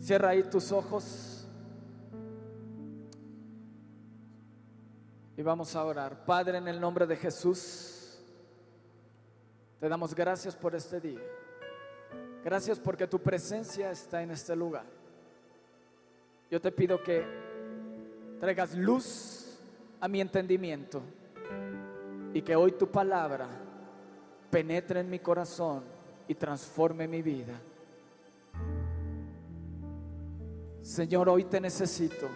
Cierra ahí tus ojos. Y vamos a orar. Padre, en el nombre de Jesús, te damos gracias por este día. Gracias porque tu presencia está en este lugar. Yo te pido que traigas luz a mi entendimiento y que hoy tu palabra penetre en mi corazón y transforme mi vida. Señor, hoy te necesito.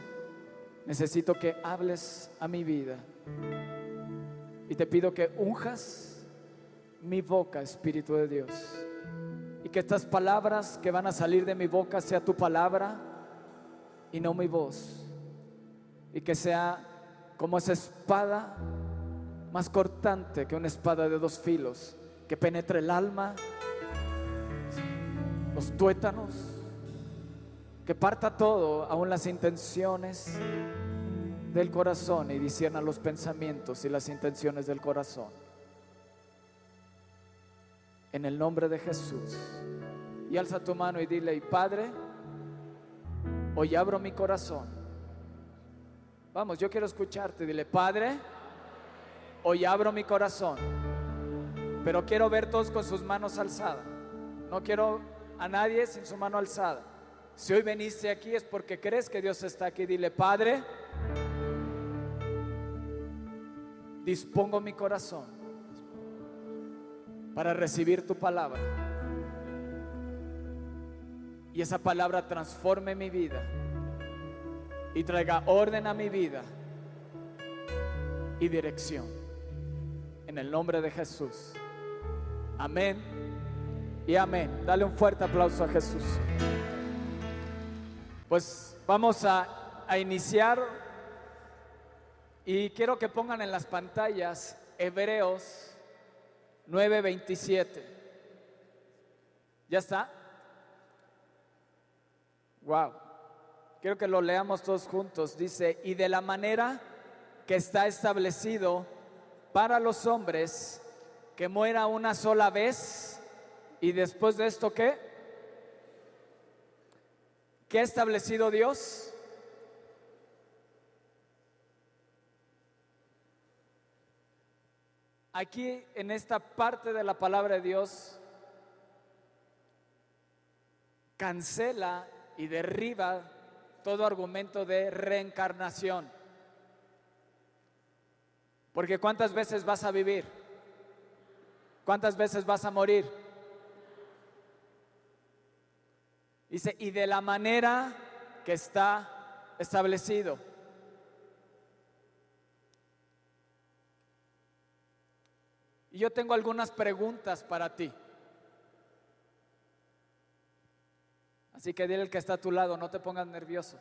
Necesito que hables a mi vida. Y te pido que unjas mi boca, Espíritu de Dios. Y que estas palabras que van a salir de mi boca sea tu palabra y no mi voz. Y que sea como esa espada más cortante que una espada de dos filos, que penetre el alma, los tuétanos, que parta todo, aún las intenciones del corazón y discierna los pensamientos y las intenciones del corazón. En el nombre de Jesús. Y alza tu mano y dile, Padre, hoy abro mi corazón. Vamos, yo quiero escucharte. Dile, Padre, hoy abro mi corazón. Pero quiero ver todos con sus manos alzadas. No quiero a nadie sin su mano alzada. Si hoy veniste aquí es porque crees que Dios está aquí. Dile, Padre, dispongo mi corazón para recibir tu palabra. Y esa palabra transforme mi vida y traiga orden a mi vida y dirección. En el nombre de Jesús. Amén y amén. Dale un fuerte aplauso a Jesús. Pues vamos a, a iniciar y quiero que pongan en las pantallas Hebreos 9:27. ¿Ya está? Wow. Quiero que lo leamos todos juntos. Dice, y de la manera que está establecido para los hombres que muera una sola vez y después de esto qué? ¿Qué ha establecido Dios? Aquí en esta parte de la palabra de Dios cancela y derriba todo argumento de reencarnación. Porque ¿cuántas veces vas a vivir? ¿Cuántas veces vas a morir? Dice, y de la manera que está establecido. Y yo tengo algunas preguntas para ti. Así que dile al que está a tu lado, no te pongas nervioso.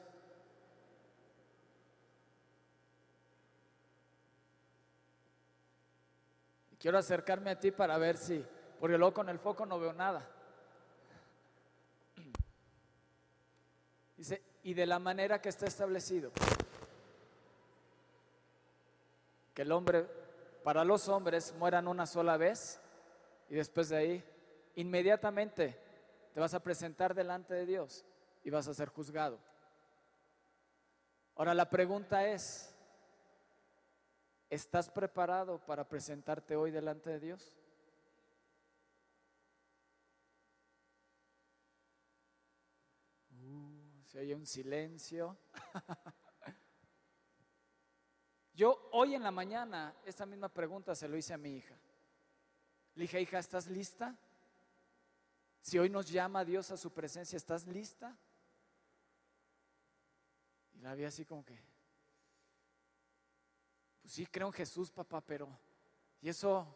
Quiero acercarme a ti para ver si, porque luego con el foco no veo nada. Dice, y de la manera que está establecido, que el hombre, para los hombres, mueran una sola vez y después de ahí, inmediatamente te vas a presentar delante de Dios y vas a ser juzgado. Ahora la pregunta es, ¿estás preparado para presentarte hoy delante de Dios? Si hay un silencio. Yo hoy en la mañana esta misma pregunta se lo hice a mi hija. Le dije, hija, ¿estás lista? Si hoy nos llama Dios a su presencia, ¿estás lista? Y la vi así como que, pues sí, creo en Jesús, papá, pero ¿y eso?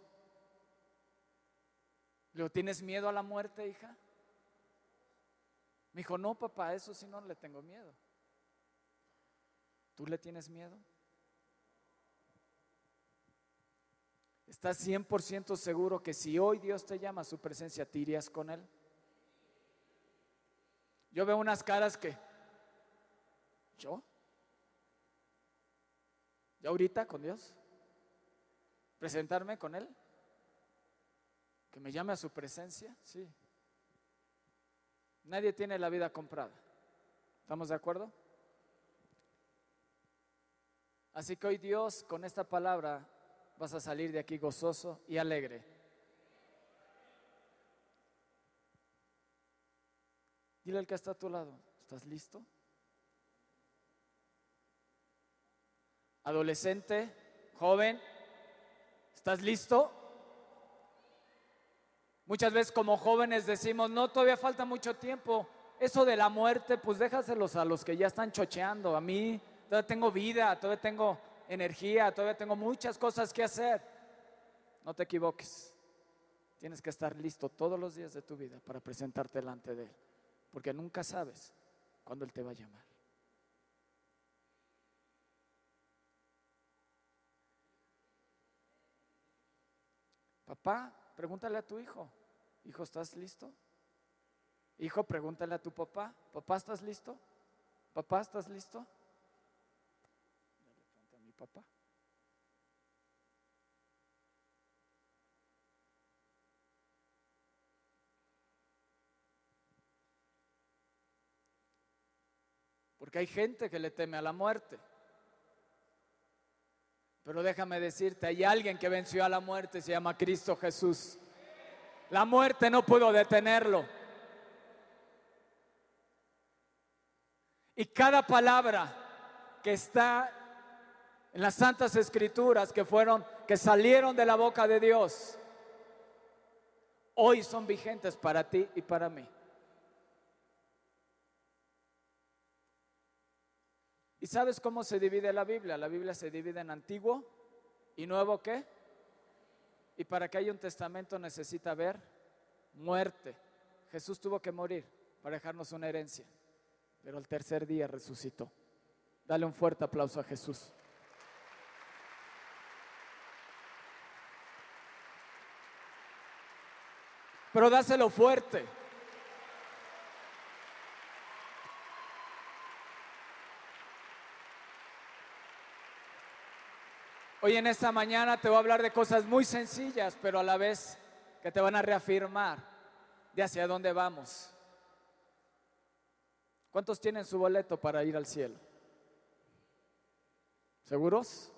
¿Le tienes miedo a la muerte, hija? Me dijo, no, papá, eso sí no le tengo miedo. ¿Tú le tienes miedo? ¿Estás 100% seguro que si hoy Dios te llama a su presencia, te irías con Él? Yo veo unas caras que, ¿yo? ¿Ya ahorita con Dios? ¿Presentarme con Él? ¿Que me llame a su presencia? Sí. Nadie tiene la vida comprada. ¿Estamos de acuerdo? Así que hoy Dios, con esta palabra, vas a salir de aquí gozoso y alegre. Dile al que está a tu lado, ¿estás listo? Adolescente, joven, ¿estás listo? Muchas veces como jóvenes decimos, no, todavía falta mucho tiempo. Eso de la muerte, pues déjaselos a los que ya están chocheando. A mí todavía tengo vida, todavía tengo energía, todavía tengo muchas cosas que hacer. No te equivoques. Tienes que estar listo todos los días de tu vida para presentarte delante de Él. Porque nunca sabes cuándo Él te va a llamar. Papá, pregúntale a tu hijo. Hijo, ¿estás listo? Hijo, pregúntale a tu papá. Papá, ¿estás listo? Papá, ¿estás listo? A mi papá. Porque hay gente que le teme a la muerte. Pero déjame decirte, hay alguien que venció a la muerte, se llama Cristo Jesús. La muerte no pudo detenerlo. Y cada palabra que está en las santas escrituras que fueron que salieron de la boca de Dios hoy son vigentes para ti y para mí. ¿Y sabes cómo se divide la Biblia? La Biblia se divide en antiguo y nuevo qué? Y para que haya un testamento necesita haber muerte. Jesús tuvo que morir para dejarnos una herencia, pero al tercer día resucitó. Dale un fuerte aplauso a Jesús. Pero dáselo fuerte. Hoy en esta mañana te voy a hablar de cosas muy sencillas, pero a la vez que te van a reafirmar de hacia dónde vamos. ¿Cuántos tienen su boleto para ir al cielo? ¿Seguros?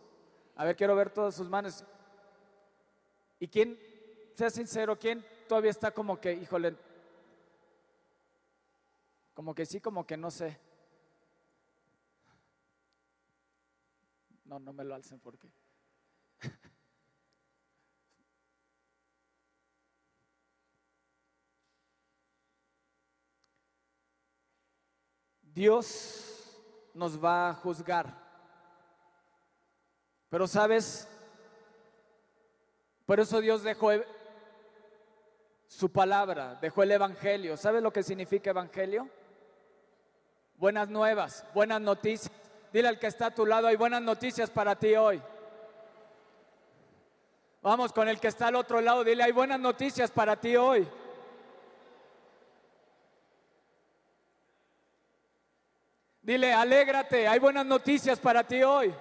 A ver, quiero ver todas sus manos. ¿Y quién, sea sincero, quién todavía está como que, híjole, como que sí, como que no sé? No, no me lo alcen porque. Dios nos va a juzgar. Pero sabes, por eso Dios dejó su palabra, dejó el Evangelio. ¿Sabes lo que significa Evangelio? Buenas nuevas, buenas noticias. Dile al que está a tu lado, hay buenas noticias para ti hoy. Vamos con el que está al otro lado, dile, hay buenas noticias para ti hoy. Dile, alégrate, hay buenas noticias para ti hoy.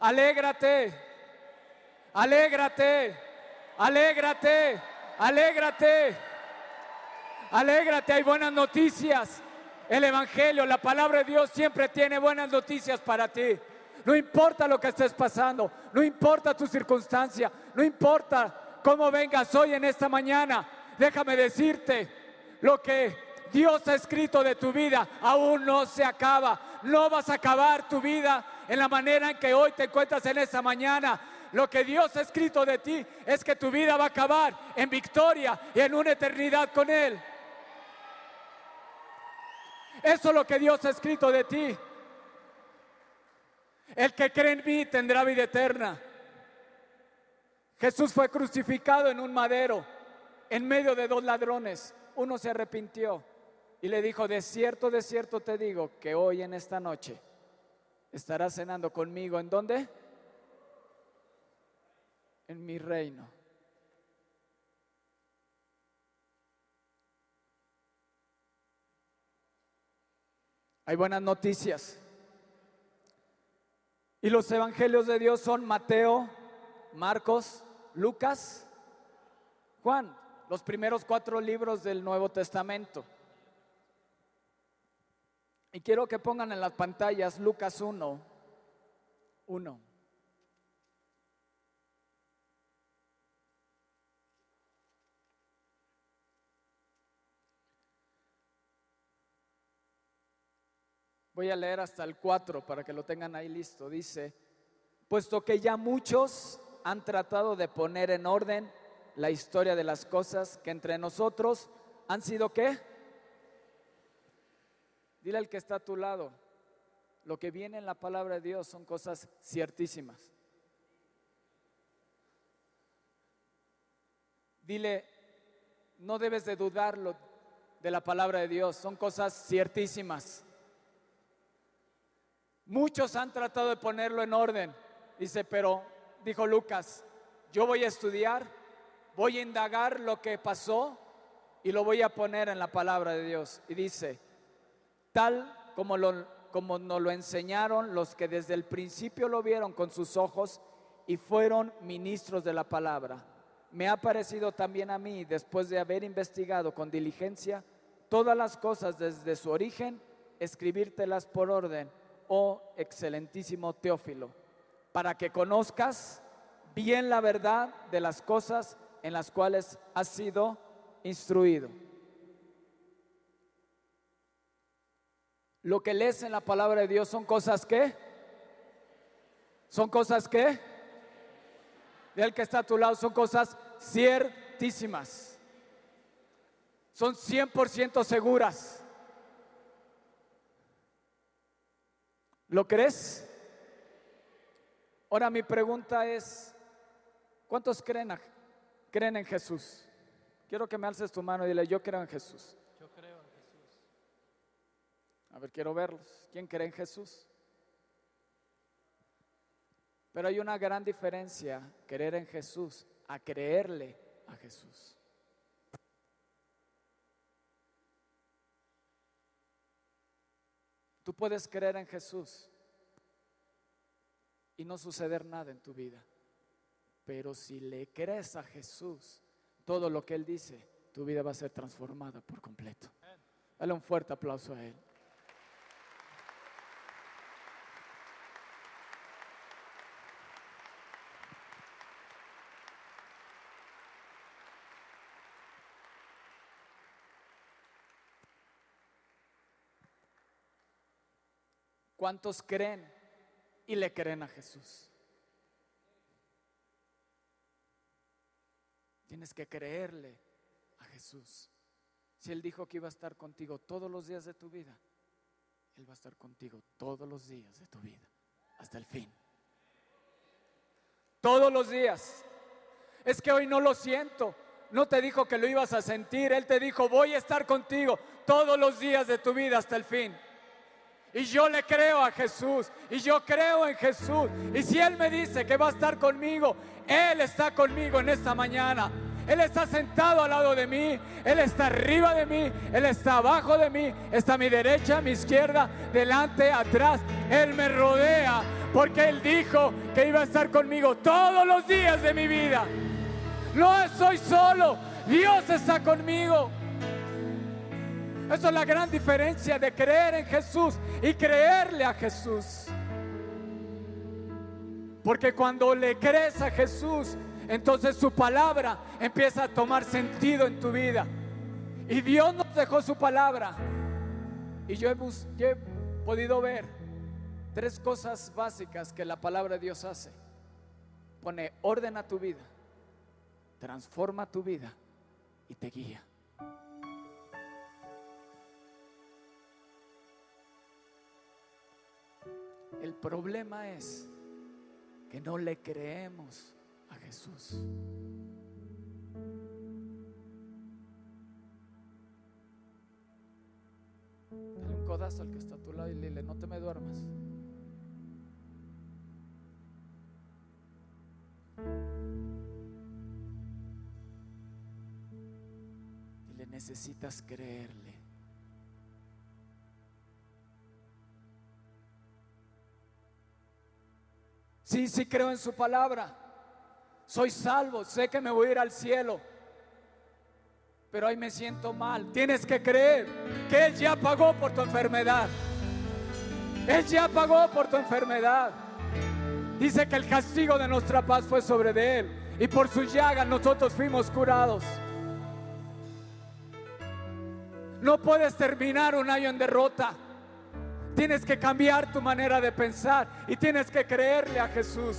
Alégrate, alégrate, alégrate, alégrate, alégrate, hay buenas noticias. El Evangelio, la palabra de Dios siempre tiene buenas noticias para ti. No importa lo que estés pasando, no importa tu circunstancia, no importa cómo vengas hoy en esta mañana. Déjame decirte lo que Dios ha escrito de tu vida, aún no se acaba. No vas a acabar tu vida en la manera en que hoy te encuentras en esta mañana. Lo que Dios ha escrito de ti es que tu vida va a acabar en victoria y en una eternidad con Él. Eso es lo que Dios ha escrito de ti. El que cree en mí tendrá vida eterna. Jesús fue crucificado en un madero en medio de dos ladrones. Uno se arrepintió y le dijo, de cierto, de cierto te digo que hoy en esta noche estarás cenando conmigo. ¿En dónde? En mi reino. Hay buenas noticias. Y los evangelios de Dios son Mateo, Marcos, Lucas, Juan. los primeros cuatro libros del Nuevo Testamento. Y quiero que pongan en las pantallas Lucas 1, 1. Voy a leer hasta el 4 para que lo tengan ahí listo. Dice, puesto que ya muchos han tratado de poner en orden la historia de las cosas que entre nosotros han sido qué? Dile al que está a tu lado, lo que viene en la palabra de Dios son cosas ciertísimas. Dile, no debes de dudarlo de la palabra de Dios, son cosas ciertísimas. Muchos han tratado de ponerlo en orden. Dice, pero, dijo Lucas, yo voy a estudiar, voy a indagar lo que pasó y lo voy a poner en la palabra de Dios. Y dice, tal como, lo, como nos lo enseñaron los que desde el principio lo vieron con sus ojos y fueron ministros de la palabra. Me ha parecido también a mí, después de haber investigado con diligencia todas las cosas desde su origen, escribírtelas por orden oh excelentísimo Teófilo, para que conozcas bien la verdad de las cosas en las cuales has sido instruido. Lo que lees en la palabra de Dios son cosas que, son cosas que, del que está a tu lado, son cosas ciertísimas, son 100% seguras. ¿Lo crees? Ahora mi pregunta es, ¿cuántos creen, creen en Jesús? Quiero que me alces tu mano y dile, yo creo en Jesús. Yo creo en Jesús. A ver, quiero verlos. ¿Quién cree en Jesús? Pero hay una gran diferencia, creer en Jesús, a creerle a Jesús. Tú puedes creer en Jesús y no suceder nada en tu vida. Pero si le crees a Jesús, todo lo que Él dice, tu vida va a ser transformada por completo. Dale un fuerte aplauso a Él. ¿Cuántos creen y le creen a Jesús? Tienes que creerle a Jesús. Si Él dijo que iba a estar contigo todos los días de tu vida, Él va a estar contigo todos los días de tu vida, hasta el fin. Todos los días. Es que hoy no lo siento. No te dijo que lo ibas a sentir. Él te dijo, voy a estar contigo todos los días de tu vida hasta el fin. Y yo le creo a Jesús. Y yo creo en Jesús. Y si Él me dice que va a estar conmigo, Él está conmigo en esta mañana. Él está sentado al lado de mí, Él está arriba de mí, Él está abajo de mí, está a mi derecha, a mi izquierda, delante, atrás. Él me rodea porque Él dijo que iba a estar conmigo todos los días de mi vida. No soy solo, Dios está conmigo. Esa es la gran diferencia de creer en Jesús y creerle a Jesús. Porque cuando le crees a Jesús, entonces su palabra empieza a tomar sentido en tu vida. Y Dios nos dejó su palabra. Y yo he, yo he podido ver tres cosas básicas que la palabra de Dios hace. Pone orden a tu vida, transforma tu vida y te guía. El problema es que no le creemos a Jesús. Dale un codazo al que está a tu lado y dile, no te me duermas. Dile, necesitas creerle. Sí, sí creo en su palabra. Soy salvo, sé que me voy a ir al cielo. pero ahí me siento mal. Tienes que creer que Él ya pagó por tu enfermedad. Él ya pagó por tu enfermedad. Dice que el castigo de nuestra paz fue sobre de Él y por su llaga nosotros fuimos curados. No puedes terminar un año en derrota. Tienes que cambiar tu manera de pensar y tienes que creerle a Jesús.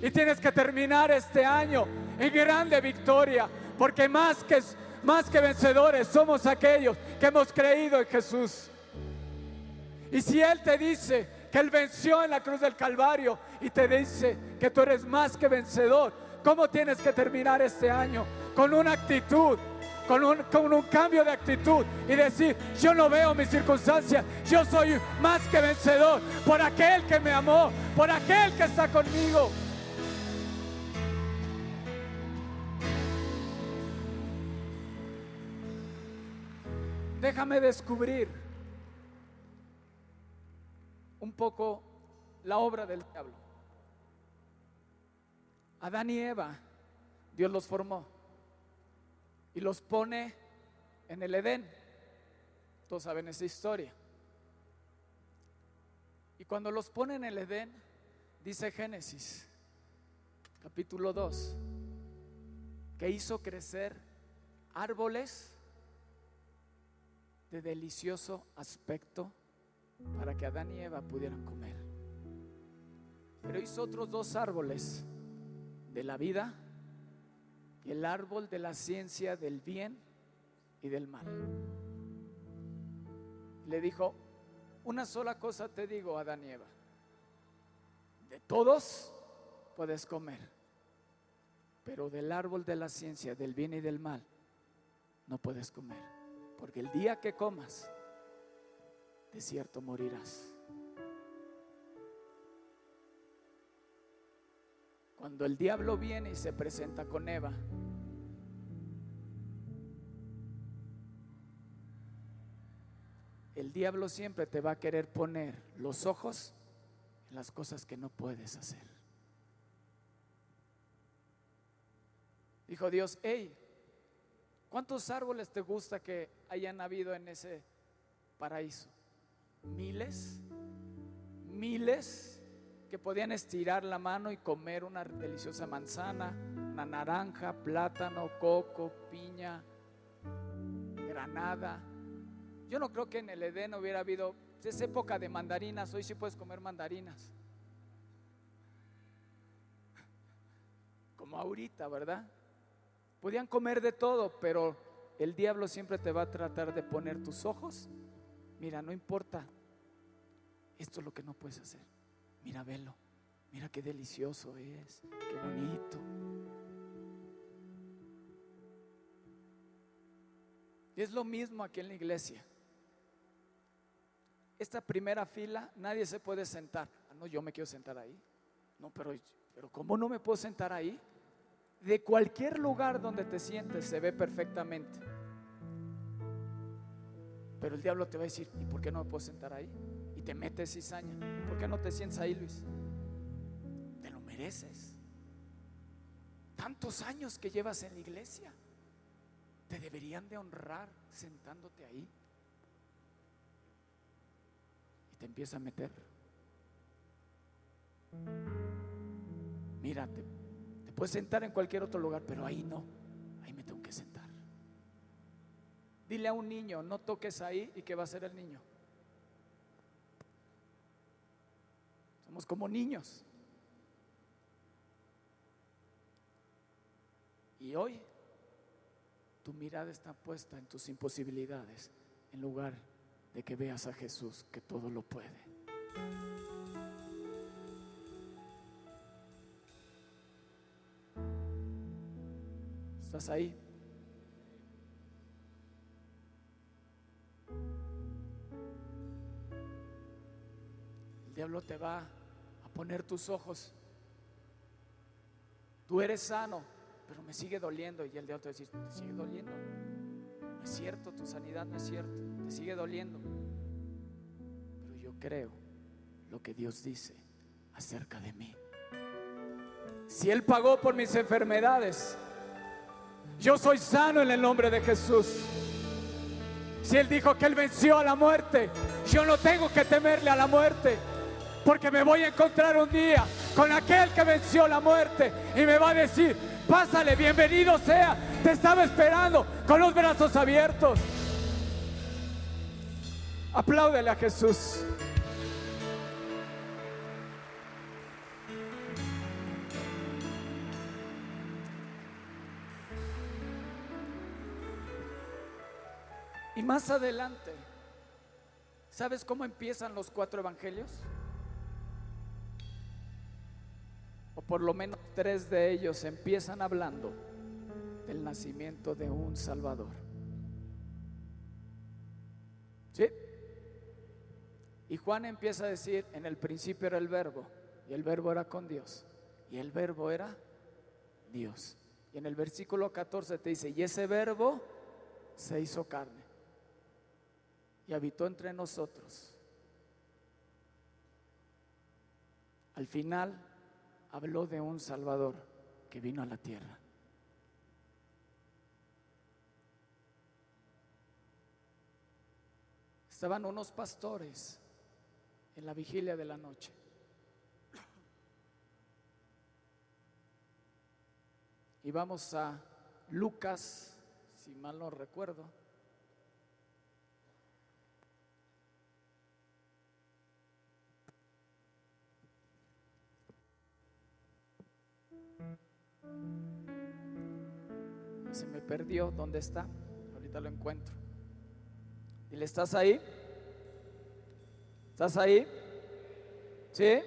Y tienes que terminar este año en grande victoria, porque más que, más que vencedores somos aquellos que hemos creído en Jesús. Y si Él te dice que Él venció en la cruz del Calvario y te dice que tú eres más que vencedor, ¿cómo tienes que terminar este año? Con una actitud con un, cambio de actitud y decir, yo no veo mis circunstancias, yo soy más que vencedor por aquel que me amó, por aquel que está conmigo. Déjame descubrir un poco la obra del diablo. Adán y Eva, Dios los formó y los pone en el Edén. Todos saben esa historia. Y cuando los pone en el Edén, dice Génesis, capítulo 2, que hizo crecer árboles de delicioso aspecto para que Adán y Eva pudieran comer. Pero hizo otros dos árboles de la vida el árbol de la ciencia del bien y del mal. Le dijo, una sola cosa te digo, Adán y Eva, de todos puedes comer, pero del árbol de la ciencia del bien y del mal no puedes comer porque el día que comas, de cierto morirás. Cuando el diablo viene y se presenta con Eva, el diablo siempre te va a querer poner los ojos en las cosas que no puedes hacer. Dijo Dios, hey, ¿Cuántos árboles te gusta que hayan habido en ese paraíso? Miles, miles que podían estirar la mano y comer una deliciosa manzana, una naranja, plátano, coco, piña, granada. Yo no creo que en el Edén hubiera habido, es época de mandarinas, hoy sí puedes comer mandarinas. Como ahorita, ¿verdad? Podían comer de todo, pero el diablo siempre te va a tratar de poner tus ojos. Mira, no importa. Esto es lo que no puedes hacer. Mira, velo. Mira qué delicioso es. Qué bonito. Es lo mismo aquí en la iglesia. Esta primera fila, nadie se puede sentar. Ah, no, yo me quiero sentar ahí. No, pero, pero ¿cómo no me puedo sentar ahí? de cualquier lugar donde te sientes se ve perfectamente. Pero el diablo te va a decir, ¿y por qué no me puedo sentar ahí? Te metes cizaña. ¿Por qué no te sientes ahí, Luis? Te lo mereces. Tantos años que llevas en la iglesia. Te deberían de honrar sentándote ahí. Y te empieza a meter. Mírate, puedes sentar en cualquier otro lugar, pero ahí no. Ahí me tengo que sentar. Dile a un niño, no toques ahí y que va a ser el niño. Somos como niños. Y hoy tu mirada está puesta en tus imposibilidades en lugar de que veas a Jesús que todo lo puede. ¿Estás ahí? El diablo te va poner tus ojos. Tú eres sano, pero me sigue doliendo. Y el va a decir, ¿te sigue doliendo? No es cierto, tu sanidad no es cierto, te sigue doliendo. Pero yo creo lo que Dios dice acerca de mí. Si Él pagó por mis enfermedades, Yo soy sano en el nombre de Jesús. Si Él dijo que Él venció a la muerte, yo no tengo que temerle a la muerte, porque me voy a encontrar un día con aquel que venció la muerte y me va a decir, pásale, bienvenido sea, te estaba esperando con los brazos abiertos. Apláudele a Jesús. Y más adelante, ¿sabes cómo empiezan los cuatro evangelios? O por lo menos tres de ellos empiezan hablando del nacimiento de un Salvador. ¿Sí? Y Juan empieza a decir, en el principio era el verbo, y el verbo era con Dios, y el verbo era Dios. Y en el versículo 14 te dice, y ese verbo se hizo carne y habitó entre nosotros. Al final habló de un Salvador que vino a la tierra. Estaban unos pastores en la vigilia de la noche. Y vamos a Lucas, si mal no recuerdo. Se me perdió. ¿Dónde está? Ahorita lo encuentro. ¿Y le estás ahí? ¿Estás ahí? ¿Sí?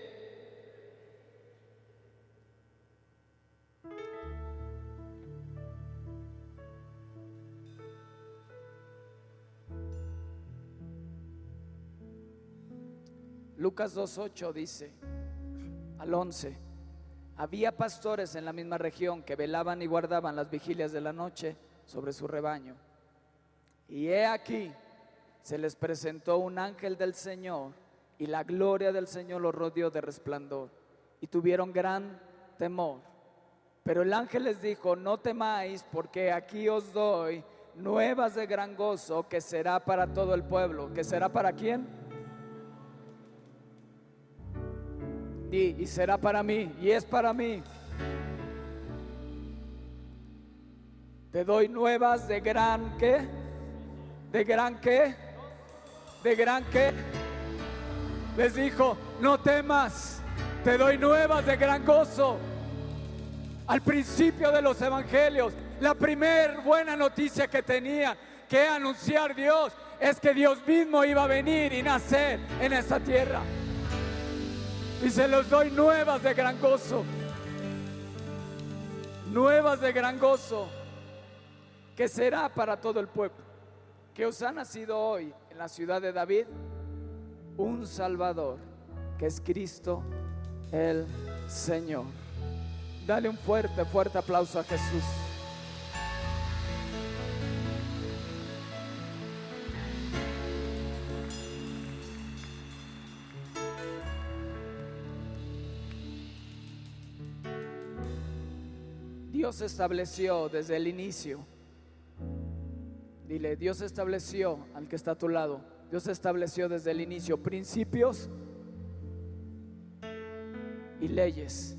Lucas 2.8 dice al 11. Había pastores en la misma región que velaban y guardaban las vigilias de la noche sobre su rebaño. Y he aquí, se les presentó un ángel del Señor y la gloria del Señor los rodeó de resplandor y tuvieron gran temor. Pero el ángel les dijo, no temáis porque aquí os doy nuevas de gran gozo que será para todo el pueblo. ¿Que será para quién? Y, será para mí y es para mí. Te doy nuevas de gran qué, de gran qué, de gran qué. Les dijo, no temas, te doy nuevas de gran gozo. Al principio de los evangelios, la primer buena noticia que tenía que anunciar Dios es que Dios mismo iba a venir y nacer en esta tierra y se los doy nuevas de gran gozo. Nuevas de gran gozo que será para todo el pueblo. Que os ha nacido hoy en la ciudad de David un Salvador, que es Cristo el Señor. Dale un fuerte, fuerte aplauso a Jesús. Dios estableció desde el inicio. Dile, Dios estableció al que está a tu lado. Dios estableció desde el inicio principios y leyes.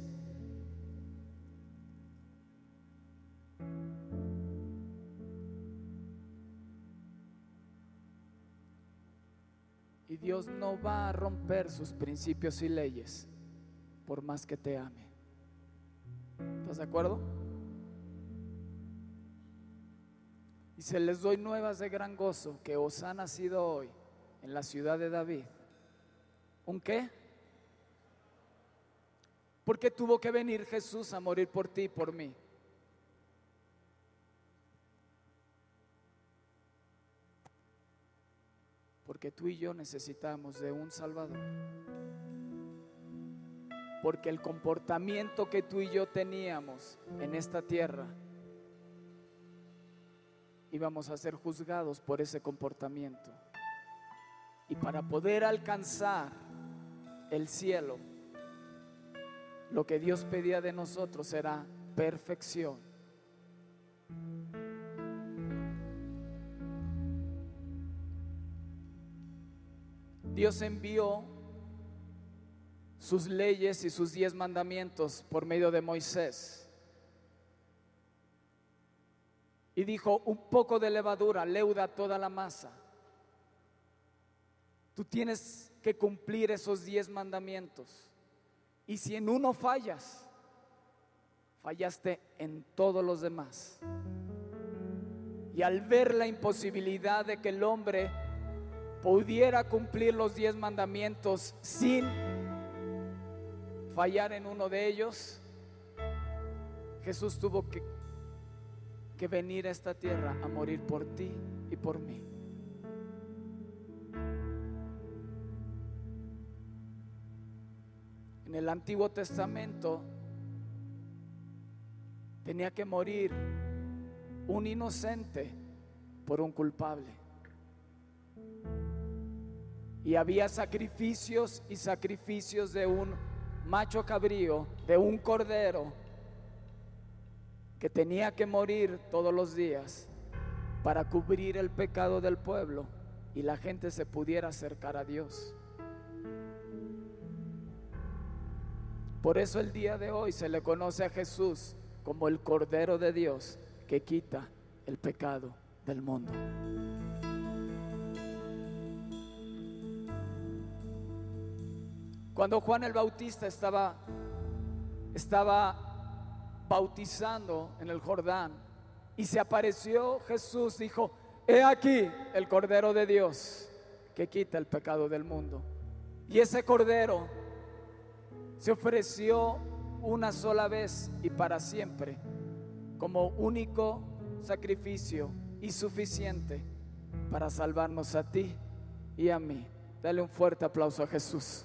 Y Dios no va a romper sus principios y leyes por más que te ame. ¿Estás de acuerdo? Y se les doy nuevas de gran gozo que os ha nacido hoy en la ciudad de David. ¿Un qué? Porque tuvo que venir Jesús a morir por ti y por mí. Porque tú y yo necesitamos de un Salvador. Porque el comportamiento que tú y yo teníamos en esta tierra íbamos a ser juzgados por ese comportamiento. Y para poder alcanzar el cielo, lo que Dios pedía de nosotros era perfección. Dios envió sus leyes y sus diez mandamientos por medio de Moisés. Y dijo, un poco de levadura leuda toda la masa. Tú tienes que cumplir esos diez mandamientos. Y si en uno fallas, fallaste en todos los demás. Y al ver la imposibilidad de que el hombre pudiera cumplir los diez mandamientos sin fallar en uno de ellos, Jesús tuvo que, que venir a esta tierra a morir por ti y por mí. En el Antiguo Testamento tenía que morir un inocente por un culpable. Y había sacrificios y sacrificios de un macho cabrío, de un cordero, que tenía que morir todos los días para cubrir el pecado del pueblo y la gente se pudiera acercar a Dios. Por eso el día de hoy se le conoce a Jesús como el Cordero de Dios que quita el pecado del mundo. Cuando Juan el Bautista estaba, estaba bautizando en el Jordán y se apareció Jesús, dijo, he aquí el Cordero de Dios que quita el pecado del mundo. Y ese Cordero se ofreció una sola vez y para siempre como único sacrificio y suficiente para salvarnos a ti y a mí. Dale un fuerte aplauso a Jesús.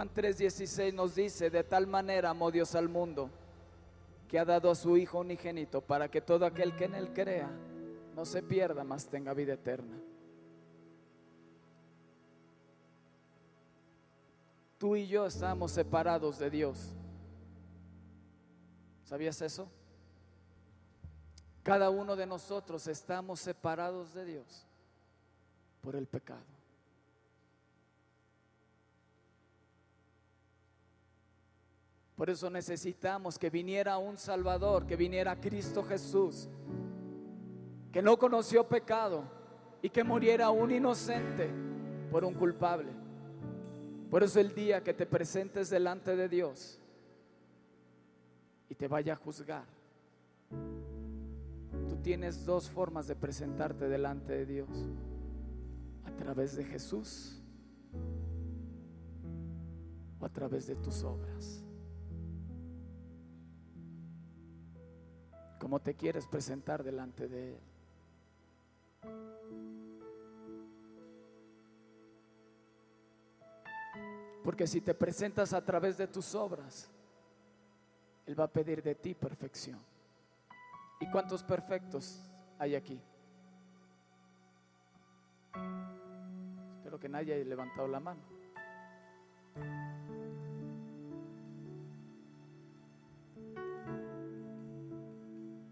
Juan 3:16 nos dice, de tal manera amó Dios al mundo que ha dado a su Hijo unigénito para que todo aquel que en él crea no se pierda, mas tenga vida eterna. Tú y yo estamos separados de Dios. ¿Sabías eso? Cada uno de nosotros estamos separados de Dios por el pecado. Por eso necesitamos que viniera un Salvador, que viniera Cristo Jesús, que no conoció pecado y que muriera un inocente por un culpable. Por eso el día que te presentes delante de Dios y te vaya a juzgar, tú tienes dos formas de presentarte delante de Dios. A través de Jesús o a través de tus obras. ¿Cómo te quieres presentar delante de Él? Porque si te presentas a través de tus obras, Él va a pedir de ti perfección. ¿Y cuántos perfectos hay aquí? Espero que nadie haya levantado la mano.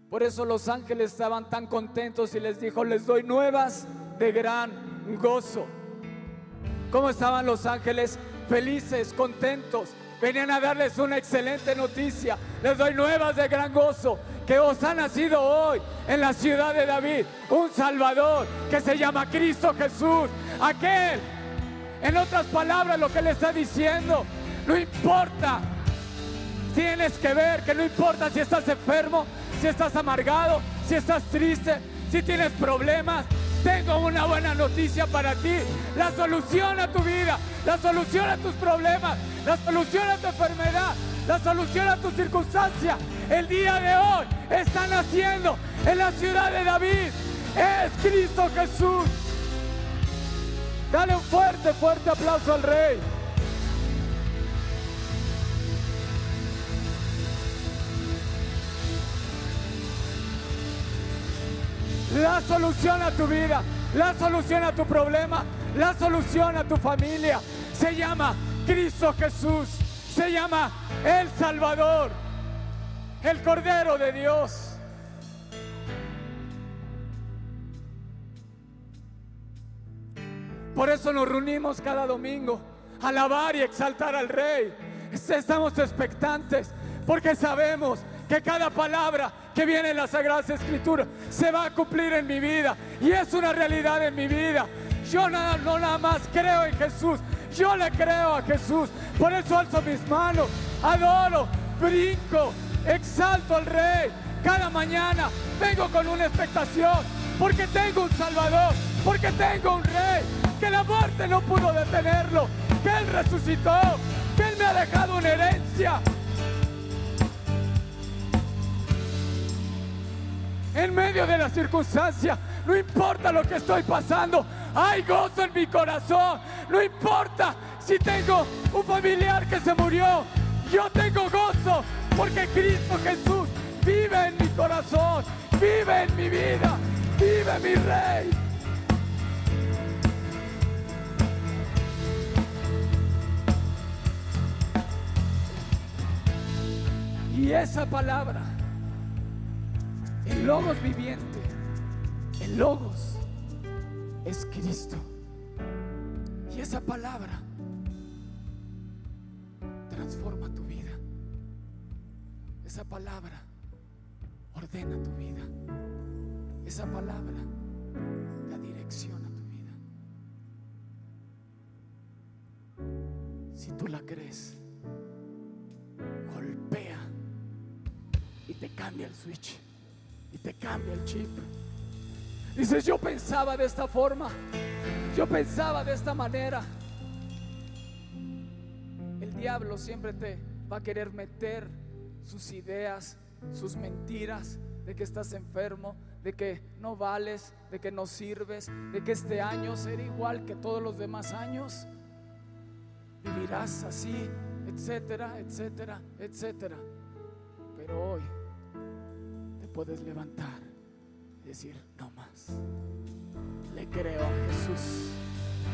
Por eso los ángeles estaban tan contentos y les dijo, les doy nuevas de gran gozo. ¿Cómo estaban los ángeles? Felices, contentos. Venían a darles una excelente noticia. Les doy nuevas de gran gozo. Que os ha nacido hoy en la ciudad de David un Salvador que se llama Cristo Jesús. Aquel, en otras palabras, lo que le está diciendo, no importa. Tienes que ver que no importa si estás enfermo, si estás amargado, si estás triste, si tienes problemas, tengo una buena noticia para ti. La solución a tu vida, la solución a tus problemas, la solución a tu enfermedad, la solución a tu circunstancia. El día de hoy está naciendo en la ciudad de David. Es Cristo Jesús. Dale un fuerte, fuerte aplauso al Rey. La solución a tu vida, la solución a tu problema, La solución a tu familia se llama Cristo Jesús. Se llama el Salvador, el Cordero de Dios. Por eso nos reunimos cada domingo alabar y exaltar al Rey. Estamos expectantes porque sabemos que cada palabra que viene en las Sagradas Escrituras se va a cumplir en mi vida y es una realidad en mi vida. Yo nada, no nada más creo en Jesús, yo le creo a Jesús. Por eso alzo mis manos, adoro, brinco, exalto al Rey. Cada mañana vengo con una expectación porque tengo un Salvador, porque tengo un Rey, que la muerte no pudo detenerlo, que Él resucitó, que Él me ha dejado una herencia. En medio de la circunstancia, no importa lo que estoy pasando, hay gozo en mi corazón. No importa si tengo un familiar que se murió, yo tengo gozo porque Cristo Jesús vive en mi corazón, vive en mi vida, vive mi Rey. Y esa palabra, el logos viviente, el logos es Cristo. Y esa palabra transforma tu vida. Esa palabra ordena tu vida. Esa palabra da dirección a tu vida. Si tú la crees, golpea y te cambia el switch y te cambia el chip. Dices, yo pensaba de esta forma, yo pensaba de esta manera. El diablo siempre te va a querer meter sus ideas, sus mentiras de que estás enfermo, de que no vales, de que no sirves, de que este año será igual que todos los demás años. Vivirás así, etcétera, etcétera, etcétera. Pero hoy puedes levantar y decir, no más. Le creo a Jesús.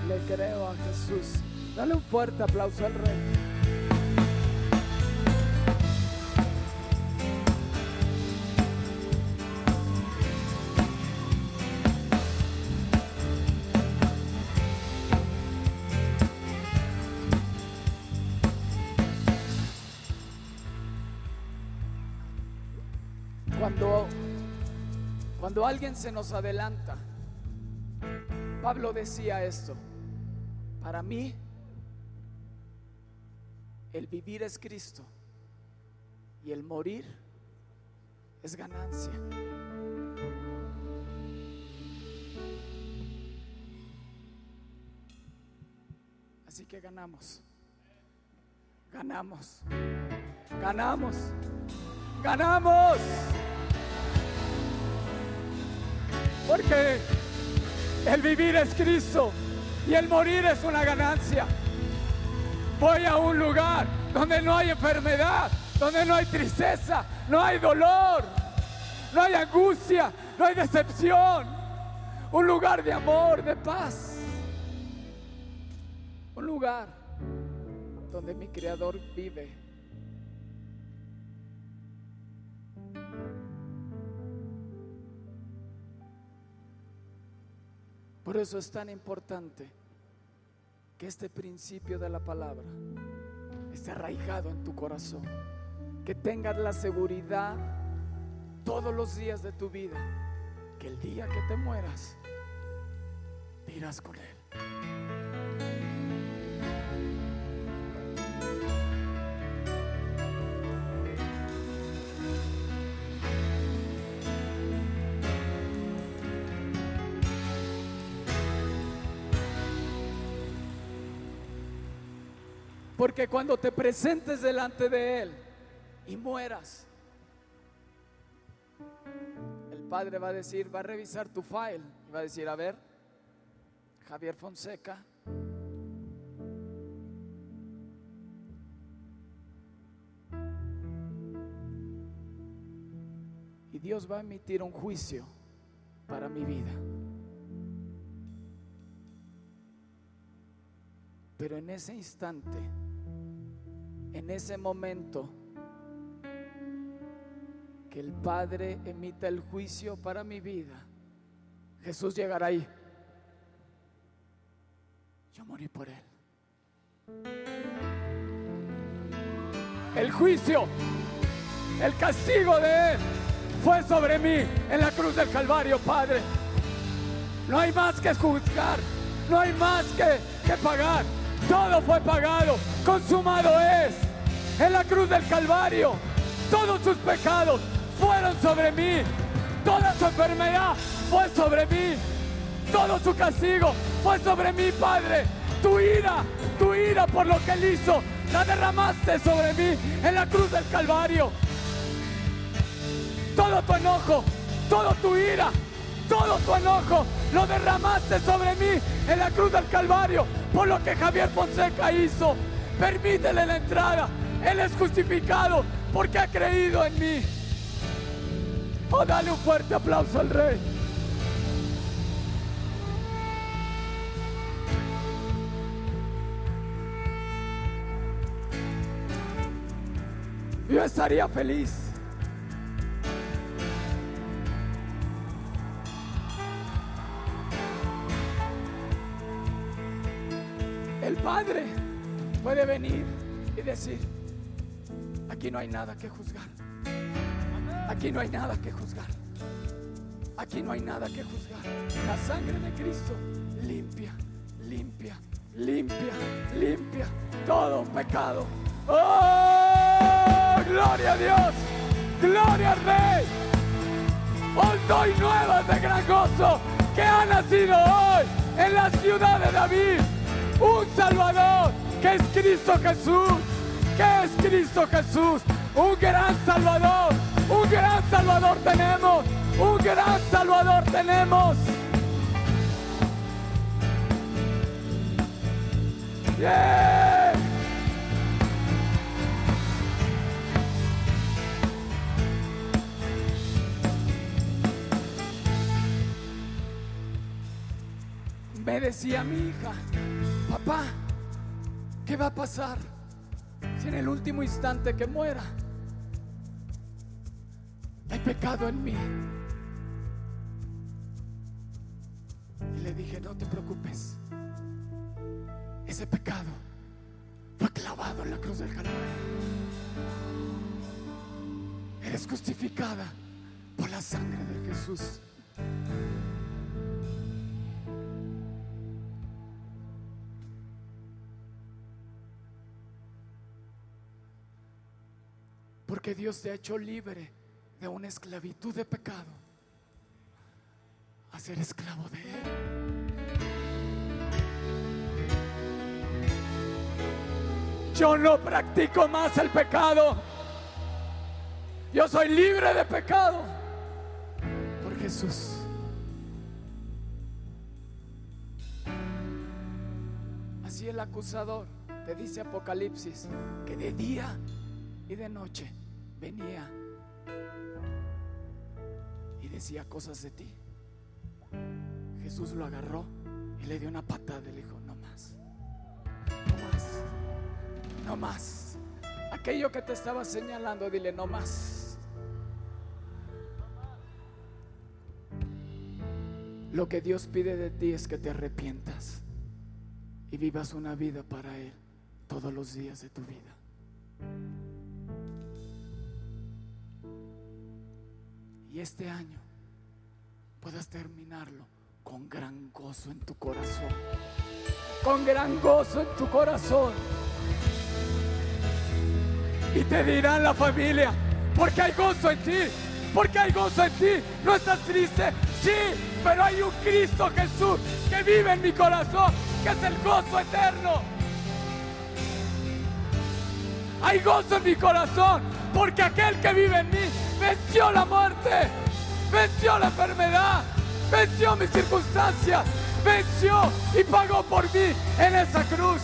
Le creo a Jesús. Dale un fuerte aplauso al Rey. Cuando alguien se nos adelanta, Pablo decía esto, para mí el vivir es Cristo y el morir es ganancia. Así que ganamos, ganamos, ganamos, ganamos. Porque el vivir es Cristo y el morir es una ganancia. Voy a un lugar donde no hay enfermedad, donde no hay tristeza, no hay dolor, no hay angustia, no hay decepción. Un lugar de amor, de paz. Un lugar donde mi Creador vive. Por eso es tan importante que este principio de la palabra esté arraigado en tu corazón. Que tengas la seguridad todos los días de tu vida que el día que te mueras, te irás con Él. Porque cuando te presentes delante de Él y mueras, el Padre va a decir, va a revisar tu file y va a decir, a ver, Javier Fonseca, y Dios va a emitir un juicio para mi vida. Pero en ese instante, en ese momento que el Padre emita el juicio para mi vida, Jesús llegará ahí. Yo morí por él. El juicio, el castigo de él fue sobre mí en la cruz del Calvario, Padre. No hay más que juzgar, no hay más que, que pagar. Todo fue pagado, consumado es. En la cruz del Calvario, todos sus pecados fueron sobre mí. Toda su enfermedad fue sobre mí. Todo su castigo fue sobre mí, Padre. Tu ira, tu ira por lo que él hizo, la derramaste sobre mí en la cruz del Calvario. Todo tu enojo, todo tu ira, todo tu enojo lo derramaste sobre mí en la cruz del Calvario por lo que Javier Fonseca hizo. Permítele la entrada. Él es justificado porque ha creído en mí. Oh, dale un fuerte aplauso al rey. Yo estaría feliz. El Padre puede venir y decir, aquí no hay nada que juzgar. Aquí no hay nada que juzgar. Aquí no hay nada que juzgar. La sangre de Cristo limpia, limpia, limpia, limpia todo pecado. ¡Oh! ¡Gloria a Dios! ¡Gloria al Rey! Hoy doy nuevas de gran gozo que ha nacido hoy en la ciudad de David. Un Salvador que es Cristo Jesús. Que es Cristo Jesús. Un gran Salvador. Un gran Salvador tenemos. Un gran Salvador tenemos. Yeah. Me decía mi hija, papá, ¿qué va a pasar en el último instante que muera hay pecado en mí? Y le dije, no te preocupes, ese pecado fue clavado en la cruz del Calvario. Eres justificada por la sangre de Jesús. Porque Dios te ha hecho libre de una esclavitud de pecado a ser esclavo de Él. Yo no practico más el pecado. Yo soy libre de pecado por Jesús. Así el acusador te dice Apocalipsis que de día y de noche venía y decía cosas de ti. Jesús lo agarró y le dio una patada y le dijo, no más, no más, no más. Aquello que te estaba señalando, dile, no más. Lo que Dios pide de ti es que te arrepientas y vivas una vida para Él todos los días de tu vida. Y este año puedas terminarlo con gran gozo en tu corazón. Con gran gozo en tu corazón. Y te dirán la familia, porque hay gozo en ti, porque hay gozo en ti. No estás triste, sí, pero hay un Cristo Jesús que vive en mi corazón, que es el gozo eterno. Hay gozo en mi corazón, porque aquel que vive en mí venció la muerte, venció la enfermedad, venció mis circunstancias, venció y pagó por mí en esa cruz.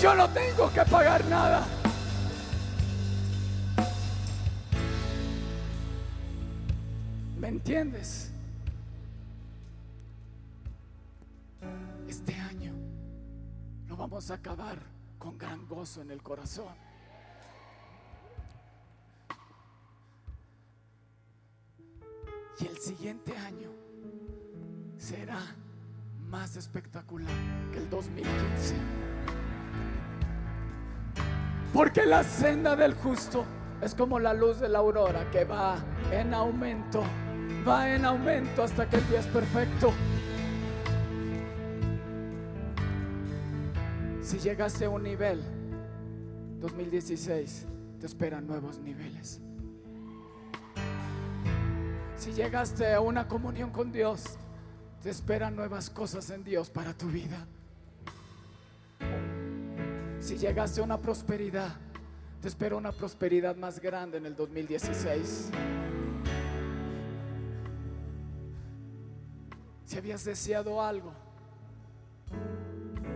Yo no tengo que pagar nada. ¿Me entiendes? Este año vamos a acabar con gran gozo en el corazón. Y el siguiente año será más espectacular que el 2015. Porque la senda del justo es como la luz de la aurora que va en aumento, va en aumento hasta que el día es perfecto. Si llegaste a un nivel 2016, te esperan nuevos niveles. Si llegaste a una comunión con Dios, te esperan nuevas cosas en Dios para tu vida. Si llegaste a una prosperidad, te espera una prosperidad más grande en el 2016. Si habías deseado algo,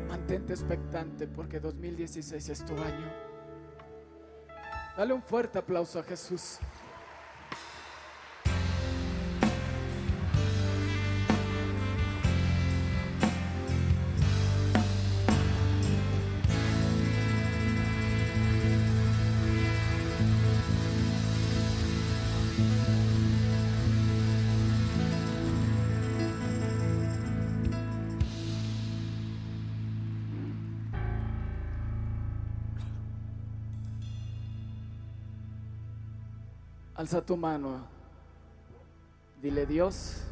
mantente expectante porque 2016 es tu año. Dale un fuerte aplauso a Jesús. Alza tu mano. Dile, Dios,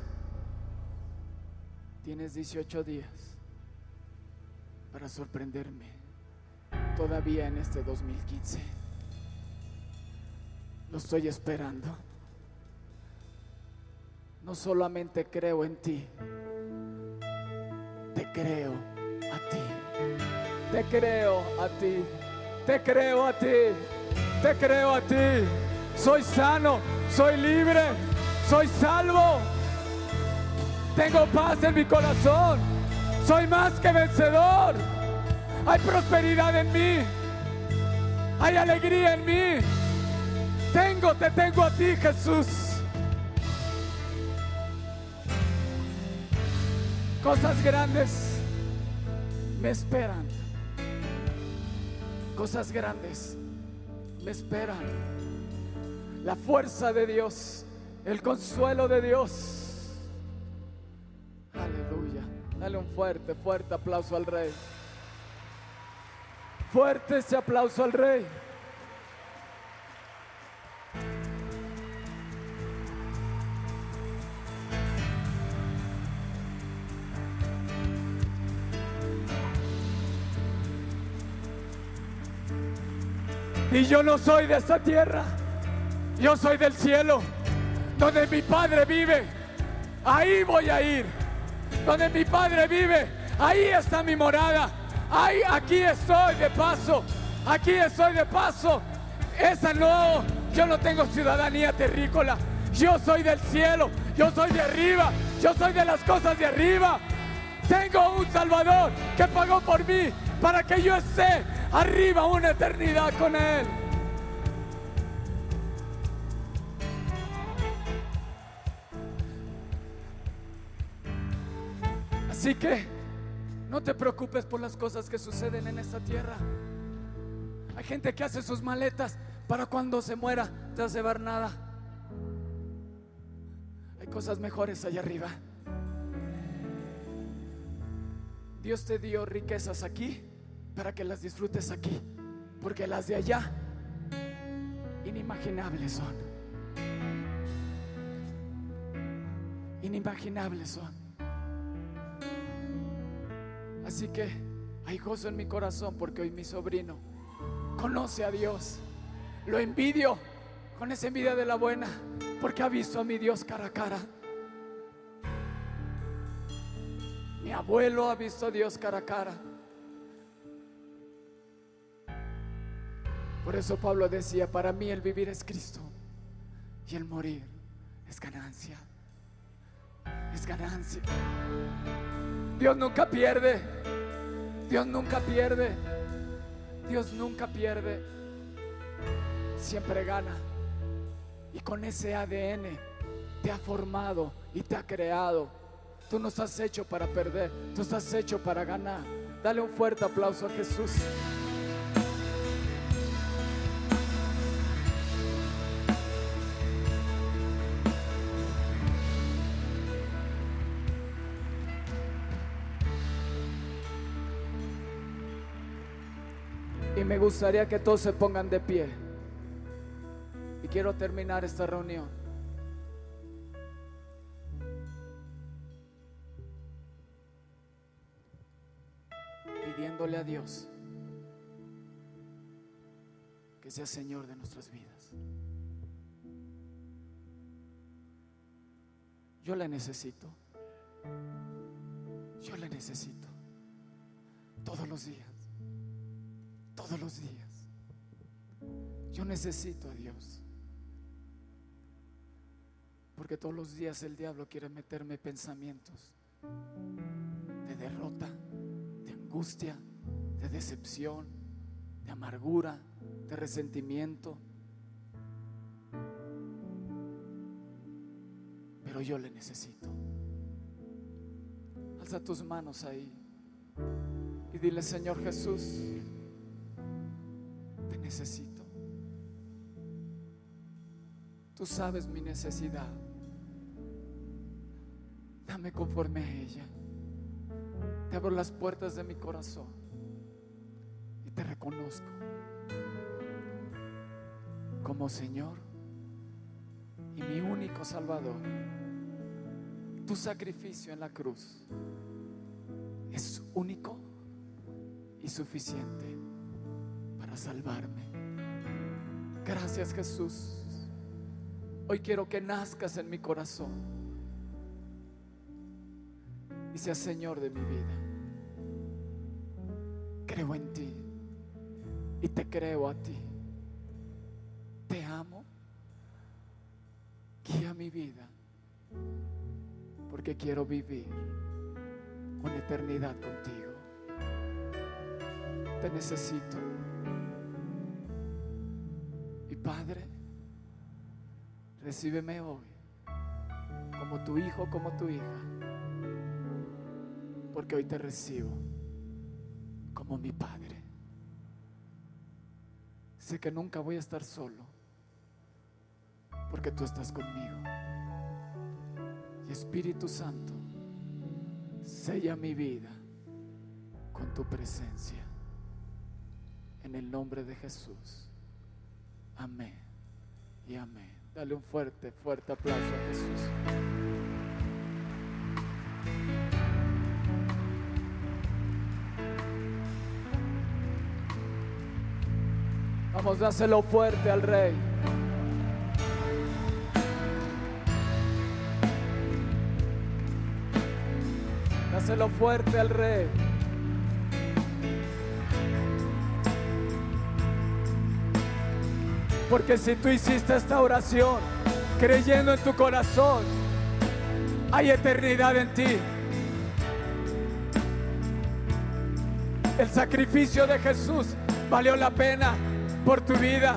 tienes 18 días para sorprenderme todavía en este 2015. Lo estoy esperando. No solamente creo en ti, te creo a ti. Te creo a ti. Te creo a ti. Te creo a ti. Soy sano, soy libre, soy salvo. Tengo paz en mi corazón. Soy más que vencedor. Hay prosperidad en mí. Hay alegría en mí. Tengo, te tengo a ti, Jesús. Cosas grandes me esperan. Cosas grandes me esperan la fuerza de Dios, el consuelo de Dios. Aleluya. Dale un fuerte, fuerte aplauso al Rey. Fuerte ese aplauso al Rey. Y yo no soy de esta tierra. Yo soy del cielo, donde mi Padre vive. Ahí voy a ir. Donde mi Padre vive, ahí está mi morada. Ahí, aquí estoy de paso. Aquí estoy de paso. Esa no, yo no tengo ciudadanía terrícola. Yo soy del cielo, yo soy de arriba, yo soy de las cosas de arriba. Tengo un Salvador que pagó por mí para que yo esté arriba una eternidad con Él. Así que no te preocupes por las cosas que suceden en esta tierra. Hay gente que hace sus maletas para cuando se muera, te hace ver nada. Hay cosas mejores allá arriba. Dios te dio riquezas aquí para que las disfrutes aquí, porque las de allá inimaginables son. Inimaginables son. Así que hay gozo en mi corazón porque hoy mi sobrino conoce a Dios. Lo envidio con esa envidia de la buena porque ha visto a mi Dios cara a cara. Mi abuelo ha visto a Dios cara a cara. Por eso Pablo decía, para mí el vivir es Cristo y el morir es ganancia. Es ganancia. Dios nunca pierde. Dios nunca pierde. Dios nunca pierde. Siempre gana. Y con ese ADN te ha formado y te ha creado. Tú no estás hecho para perder, tú estás hecho para ganar. Dale un fuerte aplauso a Jesús. Y me gustaría que todos se pongan de pie. Y quiero terminar esta reunión. Pidiéndole a Dios que sea Señor de nuestras vidas. Yo le necesito. Yo le necesito. Todos los días todos los días. Yo necesito a Dios. Porque todos los días el diablo quiere meterme pensamientos de derrota, de angustia, de decepción, de amargura, de resentimiento. Pero yo le necesito. Alza tus manos ahí y dile, Señor Jesús, necesito. Tú sabes mi necesidad. Dame conforme a ella. Te abro las puertas de mi corazón y te reconozco como Señor y mi único Salvador. Tu sacrificio en la cruz es único y suficiente salvarme. Gracias Jesús. Hoy quiero que nazcas en mi corazón y seas Señor de mi vida. Creo en ti y te creo a ti. Te amo. Guía mi vida porque quiero vivir con eternidad contigo. Te necesito. Padre, recíbeme hoy como tu hijo, como tu hija, porque hoy te recibo como mi Padre. Sé que nunca voy a estar solo, porque tú estás conmigo. Y Espíritu Santo, sella mi vida con tu presencia. En el nombre de Jesús. Amén y amén. Dale un fuerte, fuerte aplauso a Jesús. Vamos, dáselo fuerte al Rey. Dáselo fuerte al Rey. Porque si tú hiciste esta oración creyendo en tu corazón, hay eternidad en ti. El sacrificio de Jesús valió la pena por tu vida.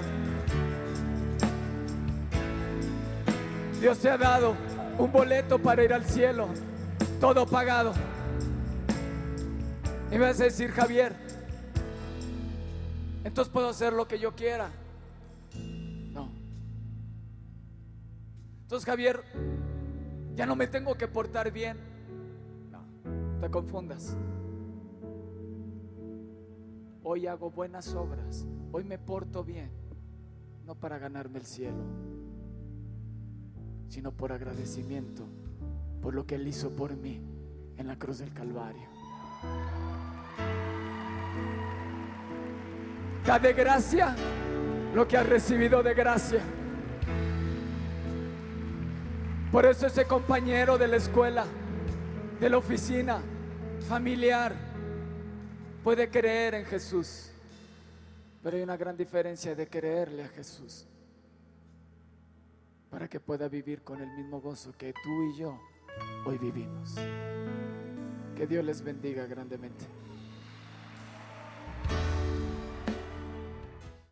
Dios te ha dado un boleto para ir al cielo, todo pagado. Y me vas a decir, Javier, entonces puedo hacer lo que yo quiera. Entonces, Javier, ya no me tengo que portar bien. No, te confundas. Hoy hago buenas obras, hoy me porto bien, no para ganarme el cielo, sino por agradecimiento por lo que Él hizo por mí en la cruz del Calvario. Da de gracia lo que has recibido de gracia. Por eso ese compañero de la escuela, de la oficina, familiar, puede creer en Jesús. Pero hay una gran diferencia de creerle a Jesús para que pueda vivir con el mismo gozo que tú y yo hoy vivimos. Que Dios les bendiga grandemente.